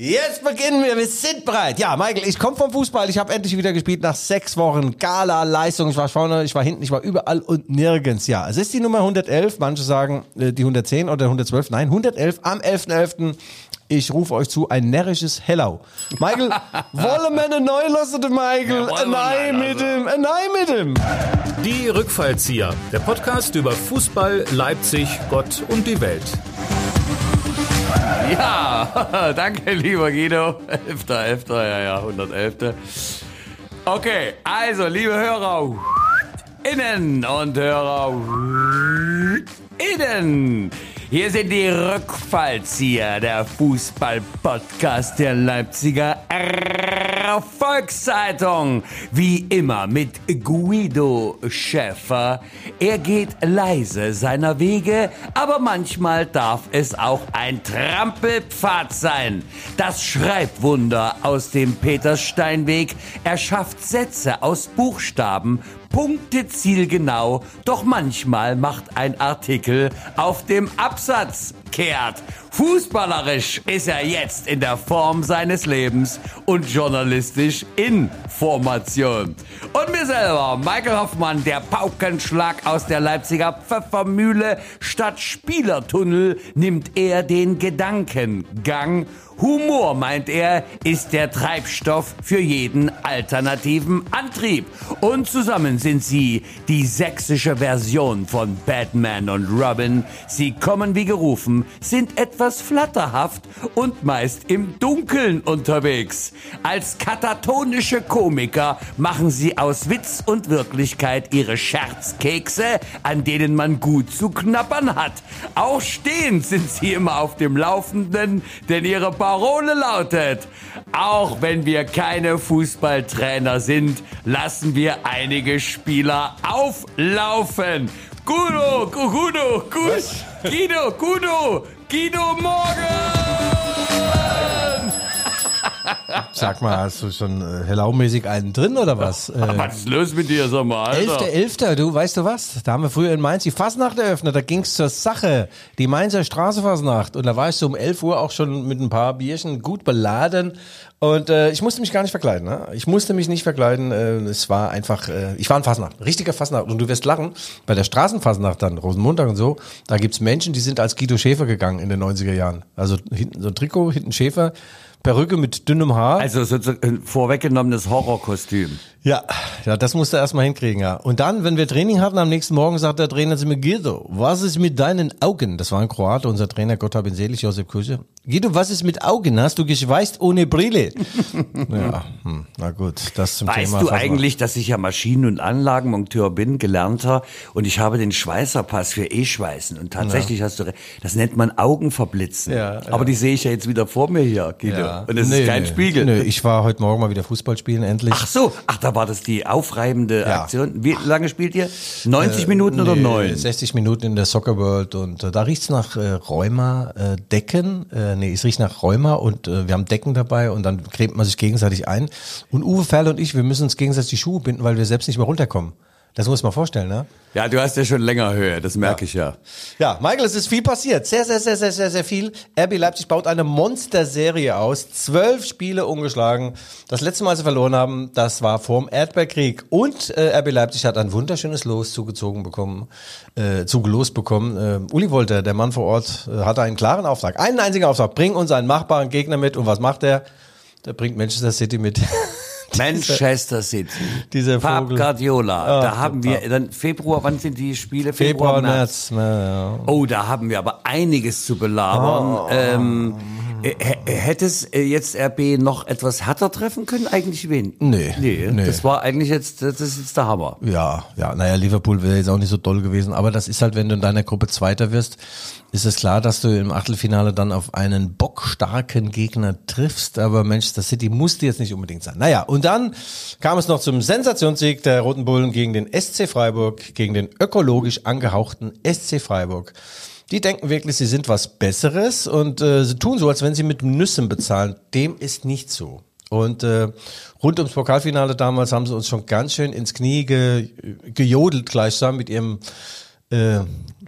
Jetzt beginnen wir, wir sind bereit. Ja, Michael, ich komme vom Fußball, ich habe endlich wieder gespielt nach sechs Wochen Gala-Leistung. Ich war vorne, ich war hinten, ich war überall und nirgends. Ja, es ist die Nummer 111, manche sagen äh, die 110 oder 112, nein, 111 am 11.11. .11. Ich rufe euch zu, ein närrisches Hello. Michael, wollen wir eine neu lassen, Michael? Ja, ein Nein mit ihm, ein Nein mit ihm. Die Rückfallzieher, der Podcast über Fußball, Leipzig, Gott und die Welt. Ja, danke, lieber Guido. 11.11., ja, ja, 111. Okay, also, liebe Hörer, innen und Hörer, innen. Hier sind die Rückfallzieher, der Fußball-Podcast der Leipziger Volkszeitung. Wie immer mit Guido Schäfer. Er geht leise seiner Wege, aber manchmal darf es auch ein Trampelpfad sein. Das Schreibwunder aus dem Petersteinweg. Er schafft Sätze aus Buchstaben, Punkte zielgenau, doch manchmal macht ein Artikel auf dem Absatz kehrt. Fußballerisch ist er jetzt in der Form seines Lebens und journalistisch in Formation. Und mir selber, Michael Hoffmann, der Paukenschlag aus der Leipziger Pfeffermühle statt Spielertunnel nimmt er den Gedankengang Humor, meint er, ist der Treibstoff für jeden alternativen Antrieb. Und zusammen sind sie die sächsische Version von Batman und Robin. Sie kommen wie gerufen, sind etwas flatterhaft und meist im Dunkeln unterwegs. Als katatonische Komiker machen sie aus Witz und Wirklichkeit ihre Scherzkekse, an denen man gut zu knappern hat. Auch stehend sind sie immer auf dem Laufenden, denn ihre Parole lautet, auch wenn wir keine Fußballtrainer sind, lassen wir einige Spieler auflaufen. Guido, Guido, Guido, Guido, Guido, Guido Morgen! Sag mal, hast du schon äh, Hello-mäßig einen drin oder was? Äh, Was ist los mit dir, sag mal, Alter? 11.11., du, weißt du was? Da haben wir früher in Mainz die Fasnacht eröffnet, da ging's zur Sache. Die Mainzer Straßenfasnacht. Und da war ich so um 11 Uhr auch schon mit ein paar Bierchen gut beladen. Und äh, ich musste mich gar nicht verkleiden. Ne? Ich musste mich nicht verkleiden. Äh, es war einfach, äh, ich war ein Fasnacht, richtiger Fasnacht. Und du wirst lachen, bei der Straßenfasnacht dann, Rosenmontag und so, da gibt's Menschen, die sind als Guido Schäfer gegangen in den 90er Jahren. Also hinten so ein Trikot, hinten Schäfer, Perücke mit dünnem Haar. Also sozusagen ein vorweggenommenes Horrorkostüm. Ja, ja, das musst du erstmal hinkriegen, ja. Und dann, wenn wir Training hatten, am nächsten Morgen sagt der Trainer zu mir, Guido, was ist mit deinen Augen? Das war ein Kroate, unser Trainer, Gott hab ihn selig, Josef Küche. Guido, was ist mit Augen? Hast du geschweißt ohne Brille? ja, hm, na gut, das zum Weißt Thema. du Fasnacht. eigentlich, dass ich ja Maschinen- und Anlagenmonteur bin, gelernter, und ich habe den Schweißerpass für E-Schweißen. Und tatsächlich hast du recht, das nennt man Augenverblitzen. Ja, Aber die sehe ich ja jetzt wieder vor mir hier, Guido. Ja. Und es Nee, ist kein nee, Spiegel. Nö, ich war heute Morgen mal wieder Fußball spielen, endlich. Ach so, ach, da war das die aufreibende Ja. Aktion. Wie lange spielt ihr? 90 Minuten oder Nee, neun? 60 Minuten in der Soccer World und äh, da riecht's nach äh, Rheuma, äh, Decken. Äh, nee, es riecht nach Rheuma und äh, wir haben Decken dabei und dann cremt man sich gegenseitig ein. Und Uwe Ferl und ich, wir müssen uns gegenseitig die Schuhe binden, weil wir selbst nicht mehr runterkommen. Das muss man vorstellen, ne? Ja, du hast ja schon länger Höhe, das merke ich ja. Ja, Michael, es ist viel passiert. Sehr, sehr, sehr, sehr, sehr, sehr viel. RB Leipzig baut eine Monsterserie aus. Zwölf Spiele ungeschlagen. Das letzte Mal, als sie verloren haben, das war vorm Erdbeerkrieg. Und äh, RB Leipzig hat ein wunderschönes Los zugezogen bekommen, äh, zugelost bekommen. Äh, Uli Wolter, der Mann vor Ort, äh, hatte einen klaren Auftrag. Einen einzigen Auftrag. Bring uns einen machbaren Gegner mit. Und was macht er? Der bringt Manchester City mit. Manchester City. dieser Pap. Guardiola. Ach, da haben wir dann Februar, wann sind die Spiele? Februar, März. Ja, ja. Oh, da haben wir aber einiges zu belabern. Ähm, äh, h- hätte es äh, jetzt RB noch etwas härter treffen können? Eigentlich wen? Nee, nee. nee. Das war eigentlich jetzt, das ist jetzt der Hammer. Ja, ja, naja, Liverpool wäre jetzt auch nicht so doll gewesen, aber das ist halt, wenn du in deiner Gruppe Zweiter wirst, ist es klar, dass du im Achtelfinale dann auf einen bockstarken Gegner triffst, aber Manchester City musste jetzt nicht unbedingt sein. Naja, und dann kam es noch zum Sensationssieg der Roten Bullen gegen den SC Freiburg, gegen den ökologisch angehauchten SC Freiburg. Die denken wirklich, sie sind was Besseres und äh, sie tun so, als wenn sie mit Nüssen bezahlen. Dem ist nicht so. Und äh, rund ums Pokalfinale damals haben sie uns schon ganz schön ins Knie ge, gejodelt gleichsam mit ihrem äh,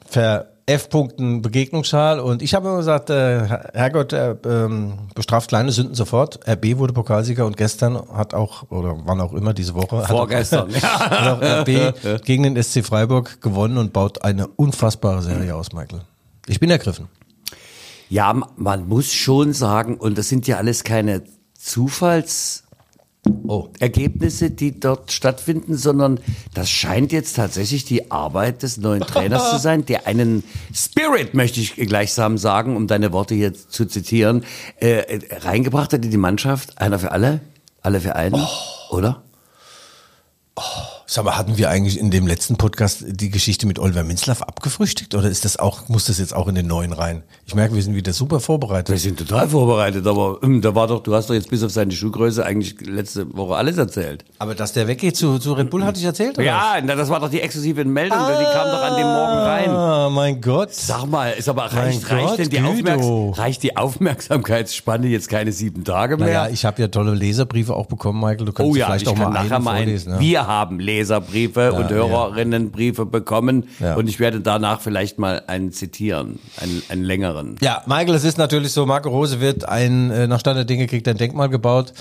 ver, F-Punkten Begegnungsschal und ich habe immer gesagt, äh, Herrgott äh, ähm, bestraft kleine Sünden sofort. RB wurde Pokalsieger und gestern hat auch, oder wann auch immer diese Woche, Vorgestern, hat auch, hat auch RB gegen den SC Freiburg gewonnen und baut eine unfassbare Serie aus, Michael. Ich bin ergriffen. Ja, man muss schon sagen, und das sind ja alles keine Zufalls Oh. Ergebnisse, die dort stattfinden, sondern das scheint jetzt tatsächlich die Arbeit des neuen Trainers zu sein, der einen Spirit, möchte ich gleichsam sagen, um deine Worte hier zu zitieren, äh, reingebracht hat in die Mannschaft. Einer für alle, alle für einen, oh. oder? Sag mal, hatten wir eigentlich in dem letzten Podcast die Geschichte mit Oliver Minzlaff abgefrühstückt oder ist das auch, muss das jetzt auch in den neuen rein? Ich merke, wir sind wieder super vorbereitet. Wir sind total vorbereitet, aber ähm, da war doch, du hast doch jetzt bis auf seine Schuhgröße eigentlich letzte Woche alles erzählt. Aber dass der weggeht zu, zu Red Bull, hatte ich erzählt, oder? Ja, na, das war doch die exklusive Meldung, die kam doch an dem Morgen rein. Ah, mein Gott. Sag mal, ist aber reicht, Mein reicht Gott, denn die. Aufmerks reicht die Aufmerksamkeitsspanne jetzt keine sieben Tage mehr? Naja, ich habe ja tolle Leserbriefe auch bekommen, Michael. Du kannst Oh ja, vielleicht ich auch kann mal nachher vorlesen. Ja. Wir haben Leserbriefe und ja. Hörerinnenbriefe bekommen und ich werde danach vielleicht mal einen zitieren, einen, einen längeren. Ja, Michael, es ist natürlich so, Marco Rose wird ein, äh, nach Stand der Dinge kriegt ein Denkmal gebaut.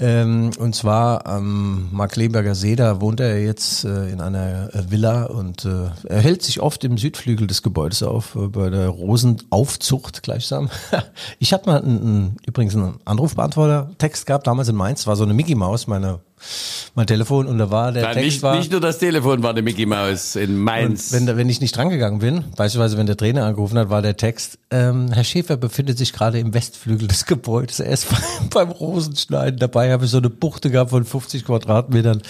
Ähm, und zwar am Markleberger See, da wohnt er jetzt äh, in einer äh, Villa und äh, er hält sich oft im Südflügel des Gebäudes auf, äh, bei der Rosenaufzucht gleichsam. ich habe mal einen, einen, übrigens einen Anrufbeantworter-Text gehabt, damals in Mainz, war so eine Mickey Maus, meine, mein Telefon und da war der Ja, Text nicht, war, nicht nur das Telefon war eine Mickey Maus in Mainz. wenn, wenn ich nicht drangegangen bin, beispielsweise wenn der Trainer angerufen hat, war der Text, ähm, Herr Schäfer befindet sich gerade im Westflügel des Gebäudes. Er ist beim, beim Rosenschneiden. Dabei habe ich so eine Buchte gehabt von 50 Quadratmetern.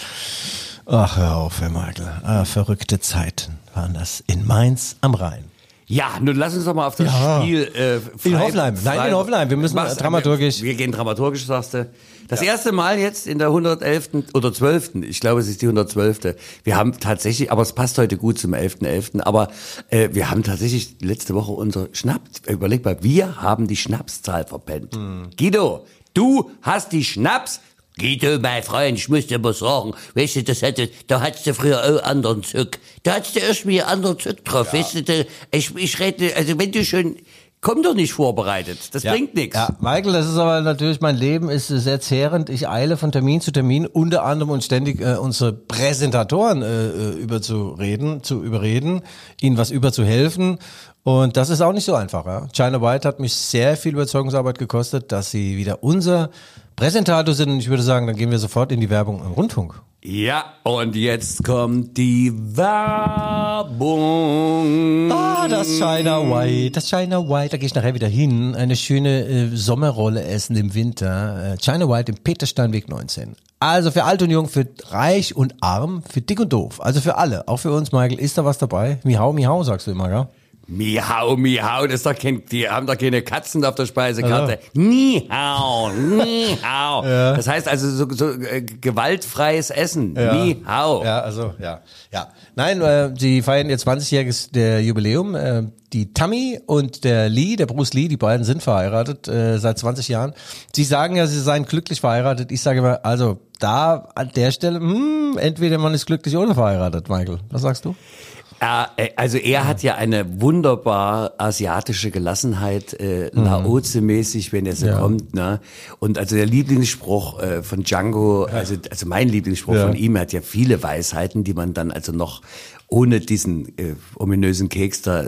Ach, hör auf, Herr Michael. Ah, verrückte Zeiten waren das in Mainz am Rhein. Ja, nun lass uns doch mal auf das Ja. Spiel äh, In Hoffenheim. Nein, in Hoffenheim. Wir müssen Was- dramaturgisch. Wir, wir gehen dramaturgisch, sagst du. Das erste Mal jetzt in der 111. oder 12. Ich glaube, es ist die 112. Wir haben tatsächlich, aber es passt heute gut zum 11.11., aber äh, wir haben tatsächlich letzte Woche unser Schnaps, überleg mal, wir haben die Schnapszahl verpennt. Hm. Guido, du hast die Schnaps Guido, mein Freund, ich muss dir mal sagen, weißt du, das hätte, da hattest du früher auch anderen Zück. Da hattest du irgendwie anderen Zück drauf, weißt du, ich, ich rede, also wenn du schon, komm doch nicht vorbereitet, das bringt nichts. Ja, Michael, das ist aber natürlich, mein Leben ist sehr zehrend. Ich eile von Termin zu Termin, unter anderem und ständig äh, unsere Präsentatoren äh, äh, überzureden, zu überreden, ihnen was überzuhelfen. Und das ist auch nicht so einfach. Ja? China White hat mich sehr viel Überzeugungsarbeit gekostet, dass sie wieder unser Präsentator sind. Und ich würde sagen, dann gehen wir sofort in die Werbung im Rundfunk. Ja, und jetzt kommt die Werbung. Ah, das China White, das China White, da gehe ich nachher wieder hin. Eine schöne äh, Sommerrolle essen im Winter. Äh, China White im Petersteinweg 19. Also für alt und jung, für reich und arm, für dick und doof. Also für alle, auch für uns, Michael. Ist da was dabei? Mihau, Mihau, sagst du immer, ja? Miau, miau, das ist doch kein, die haben doch keine Katzen auf der Speisekarte. Nihau, nihau. Das heißt also so, so äh, gewaltfreies Essen. Nihau. Ja, also, ja. Ja. Nein, äh, sie feiern ihr 20-jähriges der Jubiläum. Äh, die Tammy und der Lee, der Bruce Lee, die beiden sind verheiratet äh, seit 20 Jahren. Sie sagen ja, sie seien glücklich verheiratet. Ich sage immer, also da an der Stelle, hm, entweder man ist glücklich oder verheiratet, Michael. Was sagst du? Äh, also er hat ja eine wunderbar asiatische Gelassenheit, äh, Laoze-mäßig, wenn er so Mhm. Ja. kommt. Ne? Und also der Lieblingsspruch äh, von Django, also, also mein Lieblingsspruch Ja. von ihm, hat ja viele Weisheiten, die man dann also noch ohne diesen äh, ominösen Keks da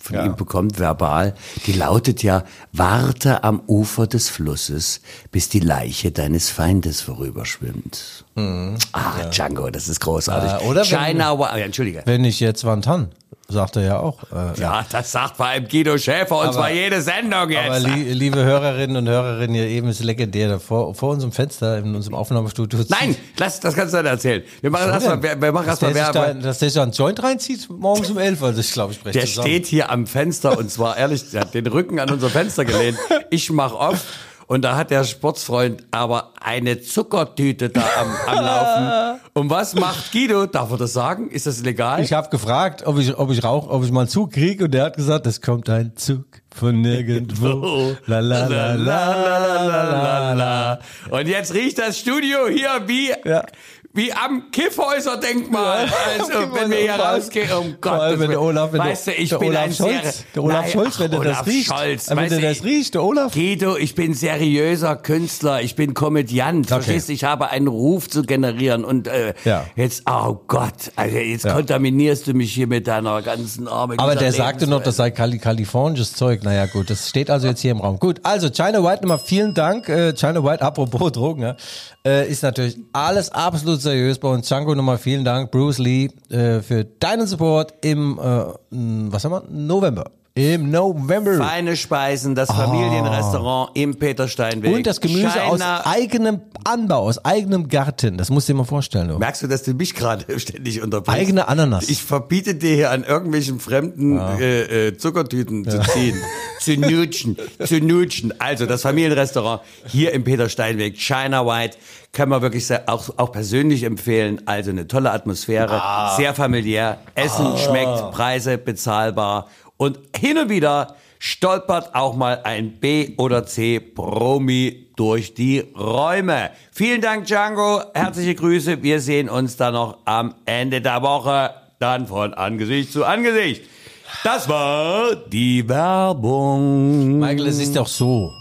von Ja. ihm bekommt, verbal. Die lautet ja, warte am Ufer des Flusses, bis die Leiche deines Feindes vorüberschwimmt. Ah, Django, das ist großartig. Mhm. Äh, oder wenn- China, Wa- ja, Entschuldige. Wenn ich jetzt Wantan, sagt er ja auch. Äh, Ja, das sagt vor allem Guido Schäfer und Aber- zwar jede Sendung jetzt. Aber li liebe Hörerinnen und Hörerinnen, hier eben ist legendär da vor, vor unserem Fenster in unserem Aufnahmestudio. Nein, lass, das kannst du nicht erzählen. Wir machen erstmal, wir, wir machen dass erstmal der, sich da, Werbung. dass der sich da einen Joint reinzieht morgens um elf, also ich glaube, ich spreche Der zusammen. steht hier am Fenster und zwar ehrlich, der hat den Rücken an unser Fenster gelehnt. Ich mach auf und da hat der Sportsfreund aber eine Zuckertüte da am, am Laufen. Und was macht Guido? Darf er das sagen? Ist das legal? Ich habe gefragt, ob ich, ob ich rauch, ob ich mal einen Zug kriege und der hat gesagt, es kommt ein Zug von nirgendwo. La la la la la la la la. Und jetzt riecht das Studio hier wie, Ja. Wie am Kiffhäuser-Denkmal. Also, wenn wir hier rausgehen, um Vor allem, Gott. wenn der Olaf, wenn weißt du, ich der bin Olaf ein Scholz, der Olaf Nein, Scholz, wenn ach, der das Olaf riecht, Scholz, wenn weißt du, das riecht, der Olaf. Guido, ich bin seriöser Künstler, ich bin Komödiant, verstehst du? Ich habe einen Ruf zu generieren und äh, Ja. jetzt, oh Gott, also jetzt kontaminierst du mich hier mit deiner ganzen Arme. Aber der sagte noch, das sei Kali kalifornisches Zeug. Naja, gut, das steht also jetzt hier im Raum. Gut, also China White nochmal vielen Dank. Äh, China White, apropos Drogen, ja, äh, ist natürlich alles absolut seriös bei uns. Django nochmal vielen Dank. Bruce Lee äh, für deinen Support im, äh, was haben wir, November. Im November. Feine Speisen, das Familienrestaurant im Petersteinweg. Und das Gemüse aus China- eigenem Anbau, aus eigenem Garten. Das musst du dir mal vorstellen. Du. Merkst du, dass du mich gerade ständig unterbrichst? Eigene Ananas. Ich verbiete dir hier an irgendwelchen fremden äh, äh, Zuckertüten zu ziehen, zu nutschen, zu nutschen. Also das Familienrestaurant hier im Peter Steinweg, China White, kann man wirklich auch, auch persönlich empfehlen. Also eine tolle Atmosphäre, sehr familiär, Essen schmeckt, Preise bezahlbar und hin und wieder stolpert auch mal ein B oder C Promi durch die Räume. Vielen Dank, Django. Herzliche Grüße. Wir sehen uns dann noch am Ende der Woche. Dann von Angesicht zu Angesicht. Das war die Werbung. Michael, es ist doch so.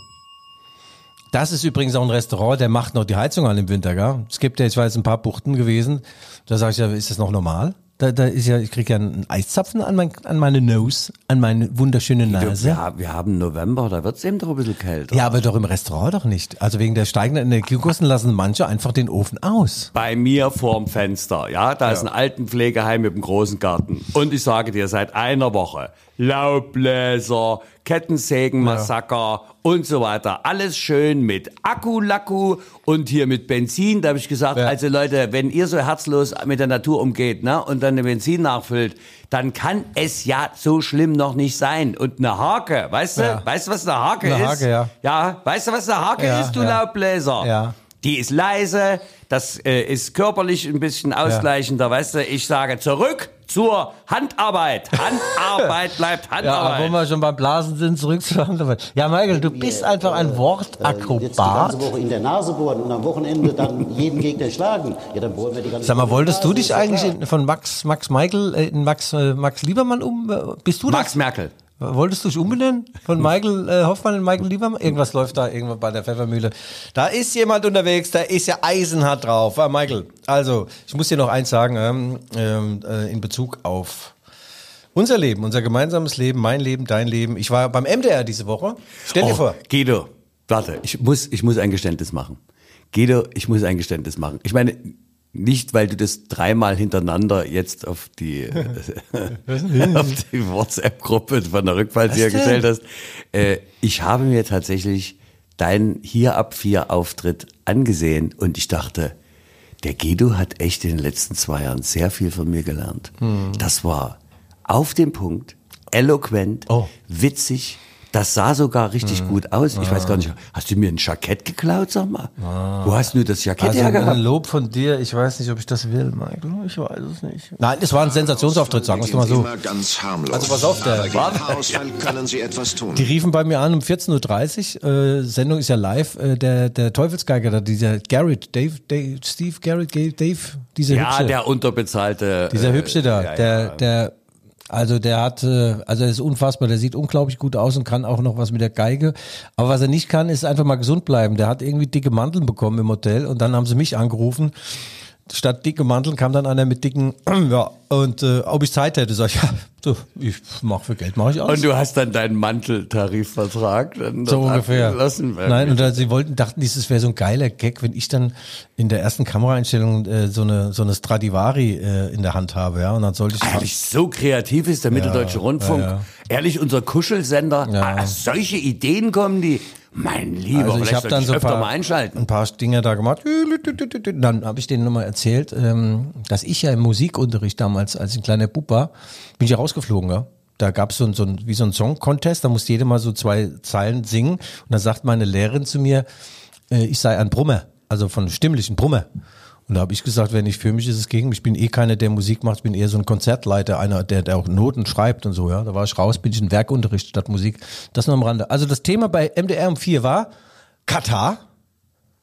Das ist übrigens auch ein Restaurant, der macht noch die Heizung an im Winter, gell? Es gibt ja, ich jetzt ein paar Buchten gewesen, da sage ich ja, ist das noch normal? Da, da ist ja, ich kriege ja einen Eiszapfen an, mein, an meine Nose, an meine wunderschöne Nase. Haben- wir haben November, da wird's eben doch ein bisschen kälter. Ja, aber doch im Restaurant doch nicht. Also wegen der steigenden Energiekosten lassen manche einfach den Ofen aus. bei mir vorm Fenster. Ja, da ist ein Altenpflegeheim mit einem großen Garten. Und ich sage dir, seit einer Woche Laubbläser, Kettensägenmassaker und so weiter. Alles schön mit Akku-Lakku und hier mit Benzin. Da habe ich gesagt, Ja. also Leute, wenn ihr so herzlos mit der Natur umgeht ne, und dann den Benzin nachfüllt, dann kann es ja so schlimm noch nicht sein. Und eine Hake, weißt du? Ja. Weißt du, was eine Hake Eine ist? Hake, ja. Ja, weißt du, was eine Hake Ja, ist, du ja. Laubbläser? Ja. Die ist leise, das äh, ist körperlich ein bisschen ausgleichender, weißt du? Ich sage zurück zur Handarbeit. Handarbeit bleibt Ja, aber wo Handarbeit. wir schon beim Blasen sind, zurück zur Handarbeit. Ja, Michael, du bist einfach ein jetzt die Wortakrobat. ganze Woche in der Nase bohren und am Wochenende dann jeden Gegner schlagen. Ja, dann bohren wir die ganze Sag mal, wolltest du dich eigentlich in, von Max, Max Michael äh, in Max, äh, Max Liebermann um? äh, Bist du das? Max Merkel. Wolltest du dich umbenennen? Von Michael äh, Hoffmann in Michael Liebermann? Irgendwas läuft da irgendwo bei der Pfeffermühle. Da ist jemand unterwegs, da ist ja eisenhart drauf. Ah, Michael, also, ich muss dir noch eins sagen, ähm, ähm, äh, in Bezug auf unser Leben, unser gemeinsames Leben, mein Leben, dein Leben. Ich war beim MDR diese Woche. Stell dir Oh, vor. Guido, warte, ich muss, ich muss ein Geständnis machen. Guido, ich muss ein Geständnis machen. Ich meine, nicht, weil du das dreimal hintereinander jetzt auf die, auf die WhatsApp-Gruppe von der Rückfallzieher Was denn? gestellt hast. Äh, ich habe mir tatsächlich deinen hier ab vier Auftritt angesehen und ich dachte, der Guido hat echt in den letzten zwei Jahren sehr viel von mir gelernt. Hm. Das war auf den Punkt, eloquent, Oh. witzig. Das sah sogar richtig Hm. gut aus. Ich weiß gar nicht, hast du mir ein Jackett geklaut, sag mal? Wo hast du das Jackett Also hergehabt? ein Lob von dir, ich weiß nicht, ob ich das will, Michael. Ich weiß es nicht. Nein, es war ein Sensationsauftritt, sagen wir es mal so. Immer ganz harmlos. Also pass auf, der- etwas tun. Die riefen bei mir an um 14.30 Uhr, äh, Sendung ist ja live, äh, der, der Teufelsgeiger, da, dieser Garrett, Dave, Dave, Steve Garrett, Ga- Dave, dieser Ja, Hübsche. der unterbezahlte. Dieser äh, Hübsche da, ja, der, ja. der, also der hat, äh, also er ist unfassbar, der sieht unglaublich gut aus und kann auch noch was mit der Geige. Aber was er nicht kann, ist einfach mal gesund bleiben. Der hat irgendwie dicke Mandeln bekommen im Hotel und dann haben sie mich angerufen. Statt dicke Mandeln kam dann einer mit dicken, ja, und äh, ob ich Zeit hätte, sag ich, ja, du, ich mach für Geld, mache ich alles. Und du hast dann deinen Manteltarifvertrag dann So ungefähr. abgeschlossen. Nein, und da, sie wollten, dachten, dieses wäre so ein geiler Gag, wenn ich dann in der ersten Kameraeinstellung äh, so eine so eine Stradivari äh, in der Hand habe, ja, und dann sollte ich Ehrlich, so kreativ ist der Mitteldeutsche Rundfunk. ja, ja. Ehrlich, unser Kuschelsender. Ja. Ah, solche Ideen kommen die. Mein Lieber, also ich habe dann so ein paar, mal einschalten. ein paar Dinge da gemacht. Dann habe ich denen nochmal erzählt, ähm, dass ich ja im Musikunterricht damals, als ein kleiner Bub war, bin ich rausgeflogen, ja. Da gab so es so ein, wie so ein Song-Contest, da musste jeder mal so zwei Zeilen singen. Und dann sagt meine Lehrerin zu mir, äh, ich sei ein Brummer, also von stimmlichen Brummer. Und da habe ich gesagt, wenn nicht für mich ist es gegen mich. Ich bin eh keiner, der Musik macht, ich bin eher so ein Konzertleiter, einer, der, der auch Noten schreibt und so, ja. Da war ich raus, bin ich in Werkunterricht statt Musik. Das nur am Rande. Also das Thema bei MDR um vier war Katar,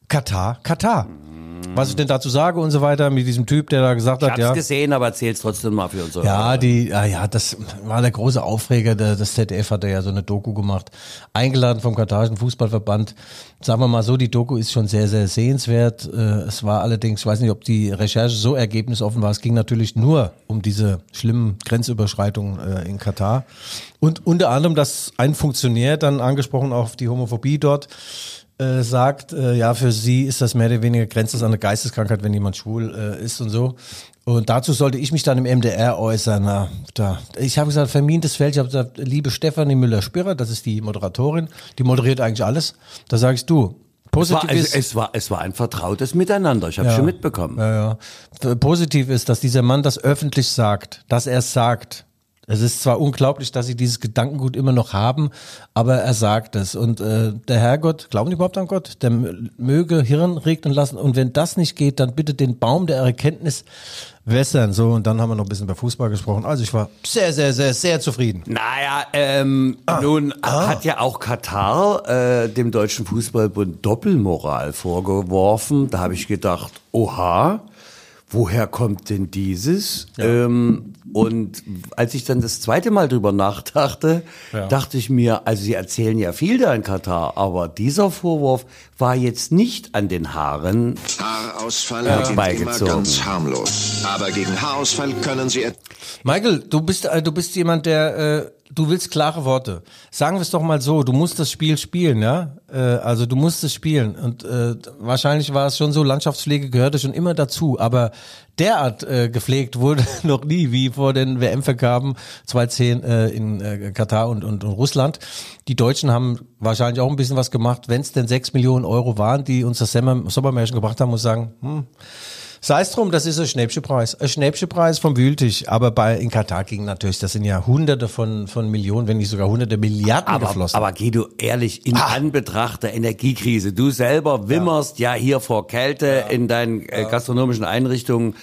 Katar, Katar. Was ich denn dazu sage und so weiter, mit diesem Typ, der da gesagt Ich hat, hab's ja. gesehen, aber erzähl's trotzdem mal für uns. Ja, die, ja, ja, das war der große Aufreger. Der, das ZDF hat ja so eine Doku gemacht, eingeladen vom Katarischen Fußballverband. Sagen wir mal so, die Doku ist schon sehr, sehr sehenswert. Äh, Es war allerdings, ich weiß nicht, ob die Recherche so ergebnisoffen war. Es ging natürlich nur um diese schlimmen Grenzüberschreitungen äh, in Katar. Und unter anderem, dass ein Funktionär dann angesprochen auf die Homophobie dort äh, sagt, äh, ja, für sie ist das mehr oder weniger grenzt das an eine Geisteskrankheit, wenn jemand schwul äh, ist und so. Und dazu sollte ich mich dann im MDR äußern. Na, da. Ich habe gesagt, vermintes Feld. Ich habe gesagt, liebe Stefanie Müller-Spirrer, das ist die Moderatorin, die moderiert eigentlich alles. Da sage ich, du, Es positiv war, also, ist... es, war, es war ein vertrautes Miteinander. Ich habe schon mitbekommen. Ja, ja. Positiv ist, dass dieser Mann das öffentlich sagt, dass er es sagt. Es ist zwar unglaublich, dass sie dieses Gedankengut immer noch haben, aber er sagt es. Und äh, der Herrgott, glauben die überhaupt an Gott? Der möge Hirn regnen lassen. Und wenn das nicht geht, dann bitte den Baum der Erkenntnis wässern. So, und dann haben wir noch ein bisschen über Fußball gesprochen. Also ich war sehr, sehr, sehr, sehr zufrieden. Naja, ähm, nun hat ja auch Katar äh, dem Deutschen Fußballbund Doppelmoral vorgeworfen. Da habe ich gedacht, oha, woher kommt denn dieses? Ähm, und als ich dann das zweite Mal drüber nachdachte, dachte ich mir, also sie erzählen ja viel da in Katar, aber dieser Vorwurf war jetzt nicht an den Haaren. Haarausfall Ja. Beigezogen. ganz harmlos. Aber gegen Haarausfall können Sie Michael, du bist, äh, du bist jemand, der, äh, du willst klare Worte. Sagen wir es doch mal so, du musst das Spiel spielen, ja? Äh, also du musst es spielen. Und äh, wahrscheinlich war es schon so, Landschaftspflege gehörte schon immer dazu. Aber derart äh, gepflegt wurde noch nie, wie vor den WM-Vergaben 2010 äh, in äh, Katar und, und, und Russland. Die Deutschen haben wahrscheinlich auch ein bisschen was gemacht. Wenn es denn sechs Millionen Euro waren, die uns das Sommer- Sommermärchen gebracht haben, muss sagen, hm, Sei es drum, das ist ein Schnäppchenpreis. Ein Schnäppchenpreis vom Wühltisch. Aber bei, in Katar ging natürlich, das sind ja hunderte von, von Millionen, wenn nicht sogar hunderte Milliarden Aber, geflossen. aber Guido, ehrlich, in Anbetracht der Energiekrise, du selber wimmerst ja, hier vor Kälte in deinen äh, gastronomischen Einrichtungen.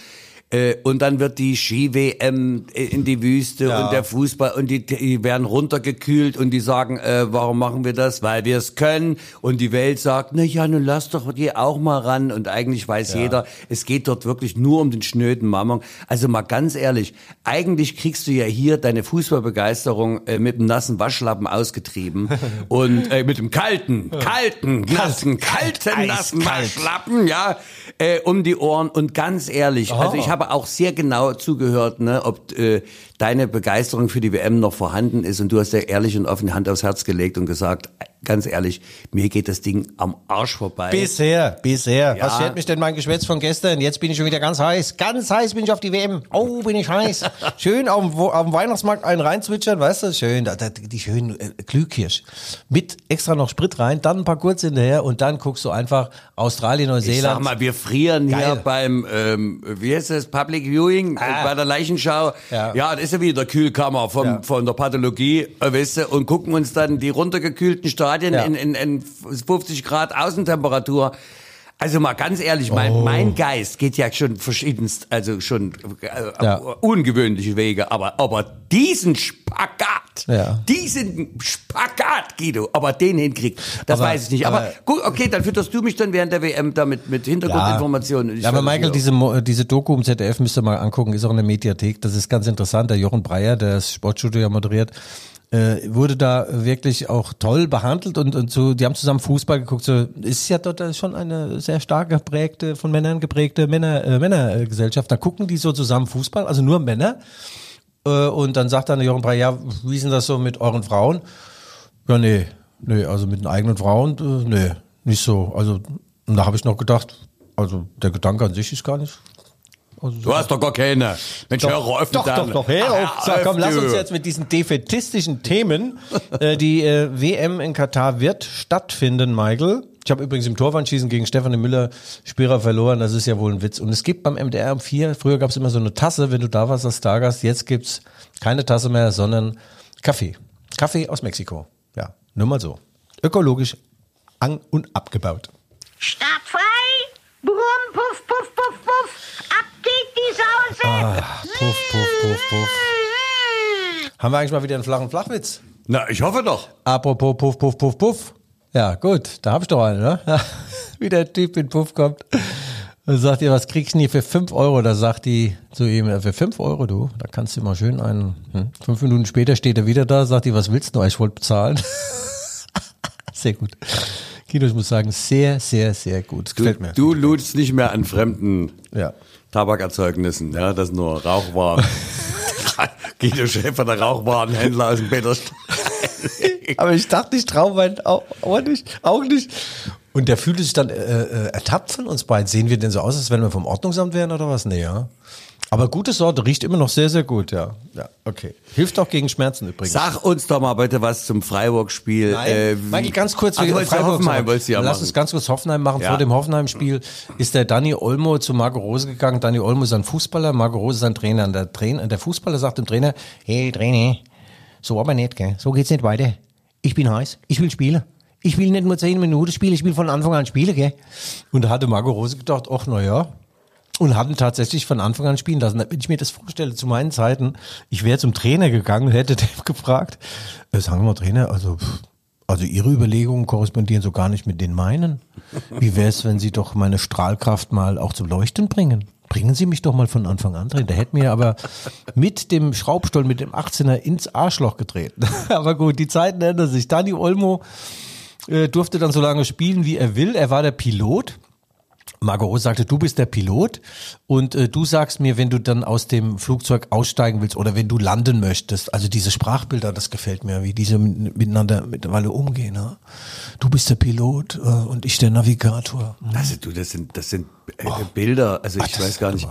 Äh, und dann wird die Ski-WM in die Wüste Ja. und der Fußball und die, die werden runtergekühlt und die sagen, äh, warum machen wir das? Weil wir es können. Und die Welt sagt, na ja, nun lass doch die auch mal ran. Und eigentlich weiß jeder, es geht dort wirklich nur um den schnöden Mammon. Also mal ganz ehrlich, eigentlich kriegst du ja hier deine Fußballbegeisterung äh, mit dem nassen Waschlappen ausgetrieben und äh, mit dem kalten, kalten, nassen, kalten, nassen. Waschlappen, ja, äh, um die Ohren. Und ganz ehrlich, also ich habe auch sehr genau zugehört, ne, ob äh, deine Begeisterung für die WM noch vorhanden ist. Und du hast ja ehrlich und offen die Hand aufs Herz gelegt und gesagt, ganz ehrlich, mir geht das Ding am Arsch vorbei. bisher, bisher. Ja. Was schert mich denn mein Geschwätz von gestern? Jetzt bin ich schon wieder ganz heiß. Ganz heiß bin ich auf die WM. Oh, bin ich heiß. Schön auf dem, auf dem Weihnachtsmarkt einen reinzwitschern, weißt du? Schön, da, da, die schönen äh, Glühkirsch. Mit extra noch Sprit rein, dann ein paar kurz hinterher und dann guckst du einfach Australien, Ich sag Neuseeland. mal, wir frieren hier Geil. beim, ähm, wie heißt das, Public Viewing, äh, bei der Leichenschau. Ja. Ja, das ist ja wieder der Kühlkammer vom, Ja. von der Pathologie, äh, weißt du, und gucken uns dann die runtergekühlten Stadien Ja. in, in, in 50 Grad Außentemperatur. Also mal ganz ehrlich, mein, Oh. mein Geist geht ja schon verschiedenst, also schon äh, Ja. ungewöhnliche Wege, aber, aber diesen Spagat, Ja. diesen Spagat, Guido, aber den hinkriegt, das Aber- weiß ich nicht. Aber, aber- gut, okay, dann fütterst du mich dann während der WM damit mit Hintergrundinformationen. Ich Ja, aber Michael, ja- diese, diese Doku im ZDF müsst ihr mal angucken, ist auch in der Mediathek. Das ist ganz interessant. Der Jochen Breyer, der das Sportstudio ja moderiert, äh, wurde da wirklich auch toll behandelt und, und so, die haben zusammen Fußball geguckt. So, ist ja dort schon eine sehr stark geprägte, von Männern geprägte Männer, äh, Männergesellschaft. Da gucken die so zusammen Fußball, also nur Männer. Äh, und dann sagt dann Jochen Breyer, ja, wie ist denn das so mit euren Frauen? Ja, nee, nee, also mit den eigenen Frauen, äh, nee, nicht so. Also, da habe ich noch gedacht, also der Gedanke an sich ist gar nicht. Also, Du hast doch gar keine. Mensch, hör auf, doch, doch, doch, hör auf. So, komm, lass uns jetzt mit diesen defetistischen Themen. äh, die äh, WM in Katar wird stattfinden, Michael. Ich habe übrigens im Torwandschießen gegen Stefan Müller Spierer verloren. Das ist ja wohl ein Witz. Und es gibt beim MDR um vier, früher gab es immer so eine Tasse, wenn du da warst als Stargast. Jetzt gibt's keine Tasse mehr, sondern Kaffee. Kaffee aus Mexiko. Ja, nur mal so. Ökologisch an- und abgebaut. Start frei! Brumm, puff, puff, puff, puff! Ab geht die Sause! Ah, puff, puff, puff, puff. Haben wir eigentlich mal wieder einen flachen Flachwitz? Na, ich hoffe doch. Apropos Puff, Puff, Puff, Puff. Ja, gut, da hab ich doch einen, ne? Wie der Typ in Puff kommt. Dann sagt ihr, was kriegst du denn hier für 5 Euro? Da sagt die zu ihm, "Ja, für 5 Euro, du, da kannst du mal schön einen. Hm. Fünf Minuten später steht er wieder da, sagt die, was willst du? Ich wollte bezahlen. sehr gut. Kino, ich muss sagen, sehr, sehr, sehr gut. Das Du, gefällt mir. du ludst nicht mehr an fremden Ja. Tabakerzeugnissen, ja, das nur Rauchwaren. Guido Schäfer, der Rauchwarenhändler aus dem Peterstein. Aber ich dachte nicht, Traumwein auch, auch nicht, auch nicht. Und der fühlte sich dann äh, äh, ertappt von uns beiden. Sehen wir denn so aus, als wenn wir vom Ordnungsamt wären oder was? Nee, ja. Aber gute Sorte, riecht immer noch sehr, sehr gut, ja. Ja, okay. Hilft auch gegen Schmerzen übrigens. Sag uns doch mal bitte was zum Freiburg-Spiel. Äh, Michael, ganz kurz. Ja Freiburg Hoffenheim, sagen. wolltest du ja Lass uns ganz kurz Hoffenheim machen. Ja. Vor dem Hoffenheim-Spiel ist der Danny Olmo zu Marco Rose gegangen. Danny Olmo ist ein Fußballer, Marco Rose ist ein Trainer. Und der, Trainer, der Fußballer sagt dem Trainer, hey Trainer, so aber nicht, gell? so geht's nicht weiter. Ich bin heiß, ich will spielen. Ich will nicht nur zehn Minuten spielen, ich will von Anfang an spielen. Gell? Und da hatte Marco Rose gedacht, ach na ja, und haben tatsächlich von Anfang an spielen lassen. Wenn ich mir das vorstelle, zu meinen Zeiten, ich wäre zum Trainer gegangen und hätte dem gefragt, äh, sagen wir mal Trainer, also, also Ihre Überlegungen korrespondieren so gar nicht mit den meinen. Wie wäre es, wenn Sie doch meine Strahlkraft mal auch zum Leuchten bringen? Bringen Sie mich doch mal von Anfang an drin. Der hätte mir aber mit dem Schraubstoll, mit dem 18er ins Arschloch getreten. aber gut, die Zeiten ändern sich. Dani Olmo äh, durfte dann so lange spielen, wie er will. Er war der Pilot. Margot sagte, du bist der Pilot und äh, du sagst mir, wenn du dann aus dem Flugzeug aussteigen willst oder wenn du landen möchtest. Also diese Sprachbilder, das gefällt mir, wie diese mit- miteinander mittlerweile umgehen. Ne? Du bist der Pilot äh, und ich der Navigator. Also du, das sind, das sind äh, Bilder, also ich Ach, das weiß gar nicht,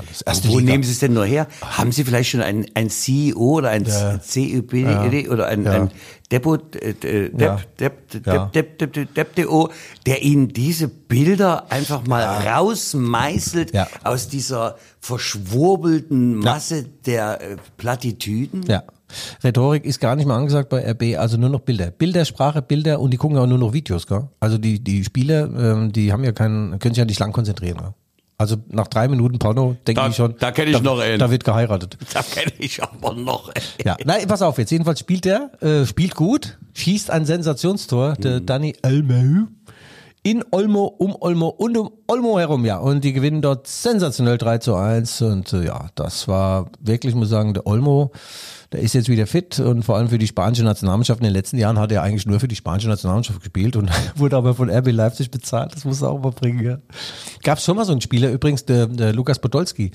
wo Liga. nehmen Sie es denn nur her? Haben Sie vielleicht schon ein, ein CEO oder ein CUB oder ein, Ja. ein Depot, äh, äh, Ja. Dep, Dep, Ja. Dep, Dep, Dep, Dep, Depto, der Ihnen diese Bilder einfach mal rausmeißelt Ja. aus dieser verschwurbelten Masse der äh, Plattitüden? Ja. Rhetorik ist gar nicht mehr angesagt bei RB, also nur noch Bilder. Bilder, Sprache, Bilder und die gucken auch nur noch Videos, gell? Also die, die Spieler, ähm, die haben ja keinen, können sich ja nicht lang konzentrieren. Gell? Also nach drei Minuten Porno denke ich schon. da kenn ich da, noch einen. Da wird geheiratet. Da kenne ich aber noch. Ja, nein, pass auf jetzt. Jedenfalls spielt er, äh, spielt gut, schießt ein Sensationstor, der Mhm. Danny Olmo. In Olmo, um Olmo und um Olmo herum, ja. Und die gewinnen dort sensationell 3 zu 1. Und äh, ja, das war wirklich, ich muss sagen, der Olmo, der ist jetzt wieder fit und vor allem für die spanische Nationalmannschaft. In den letzten Jahren hat er eigentlich nur für die spanische Nationalmannschaft gespielt und wurde aber von RB Leipzig bezahlt. Das muss er auch mal bringen, ja. Gab schon mal so einen Spieler, übrigens der, der Lukas Podolski.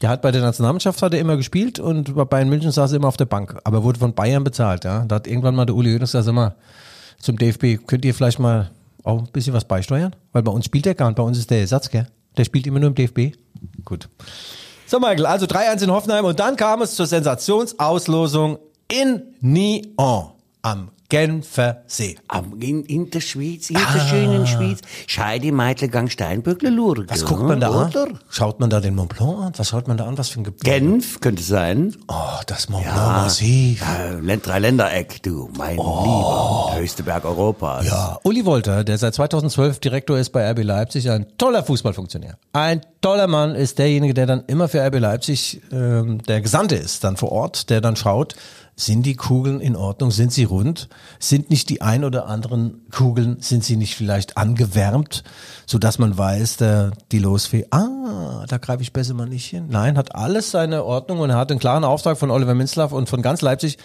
Der hat bei der Nationalmannschaft hat er immer gespielt und bei Bayern München saß er immer auf der Bank, aber wurde von Bayern bezahlt, ja. Da hat irgendwann mal der Uli Hoeneß gesagt, sag mal, zum DFB, könnt ihr vielleicht mal auch ein bisschen was beisteuern? Weil bei uns spielt der gar nicht, bei uns ist der Ersatz, gell? Der spielt immer nur im DFB. Gut. So, Michael, also 3-1 in Hoffenheim und dann kam es zur Sensationsauslosung in Nyon am Genfer See. Am- In, in der Schweiz, in der schönen Schweiz. Scheide Meitler Gang Steinböckle Lurge. Was guckt man da an? Schaut man da den Mont Blanc an? Was schaut man da an? Was für ein Gebirge? Genf könnte sein. Oh, das Mont Blanc massiv. Äh, Länd- Dreiländereck, du, mein Lieber. Der höchste Berg Europas. Oh. Ja, Uli Wolter, der seit 2012 Direktor ist bei RB Leipzig, ein toller Fußballfunktionär. Ein toller Mann ist derjenige, der dann immer für RB Leipzig ähm, der Gesandte ist, dann vor Ort, der dann schaut, sind die Kugeln in Ordnung, sind sie rund, sind nicht die ein oder anderen Kugeln, sind sie nicht vielleicht angewärmt, so dass man weiß, der, die Losfee, ah, da greife ich besser mal nicht hin. Nein, hat alles seine Ordnung und er hat einen klaren Auftrag von Oliver Minzlaff und von ganz Leipzig.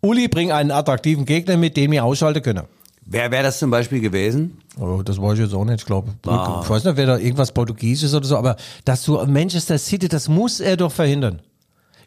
Uli, bring einen attraktiven Gegner mit, dem ihr ausschalten könnt. Wer wäre das zum Beispiel gewesen? Oh, das weiß ich jetzt auch nicht, ich glaube. Ich weiß nicht, wer da irgendwas Portugiesisches oder so, aber dass du Manchester City, das muss er doch verhindern.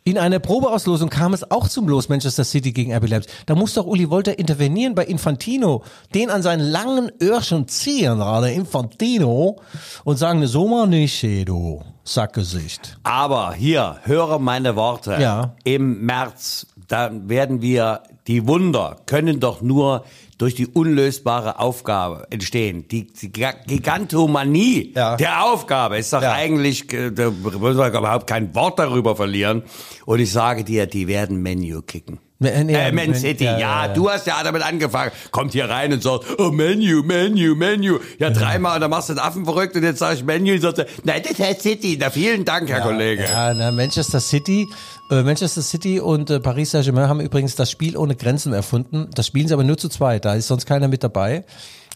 In einer Probeauslosung kam es auch zum Los Manchester City gegen RB Leipzig. Da muss doch Uli Wolter intervenieren bei Infantino, den an seinen langen Öhrchen ziehen, gerade Infantino, und sagen, ne, so mal nicht, du Sackgesicht. Aber hier, höre meine Worte. Ja. Im März, da werden wir, die Wunder können doch nur durch die unlösbare Aufgabe entstehen. Die, die Ga- Gigantomanie Ja. der Aufgabe ist doch Ja. eigentlich, äh, da muss man überhaupt kein Wort darüber verlieren. Und ich sage dir, die werden Menu kicken. Ne, ne, äh, Man City, ja, ja, ja, ja. du hast ja damit angefangen. Kommt hier rein und sagt, oh, Menu, Menu, Menu. Ja, dreimal und dann machst du den Affen verrückt und jetzt sag ich Menu und sagt nein, das heißt City. Na, vielen Dank, Herr Kollege. Ja, na, Manchester City, äh, Manchester City und äh, Paris Saint-Germain haben übrigens das Spiel ohne Grenzen erfunden. Das spielen sie aber nur zu zweit, da ist sonst keiner mit dabei.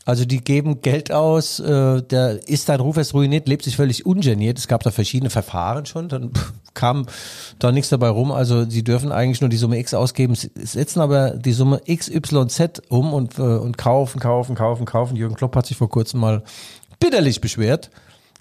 Also die geben Geld aus, äh, der ist dein Ruf erst ruiniert, lebt sich völlig ungeniert. Es gab da verschiedene Verfahren schon, dann kam da nichts dabei rum. Also sie dürfen eigentlich nur die Summe X ausgeben, setzen aber die Summe XYZ um und, äh, und kaufen, kaufen, kaufen, kaufen. Jürgen Klopp hat sich vor kurzem mal bitterlich beschwert,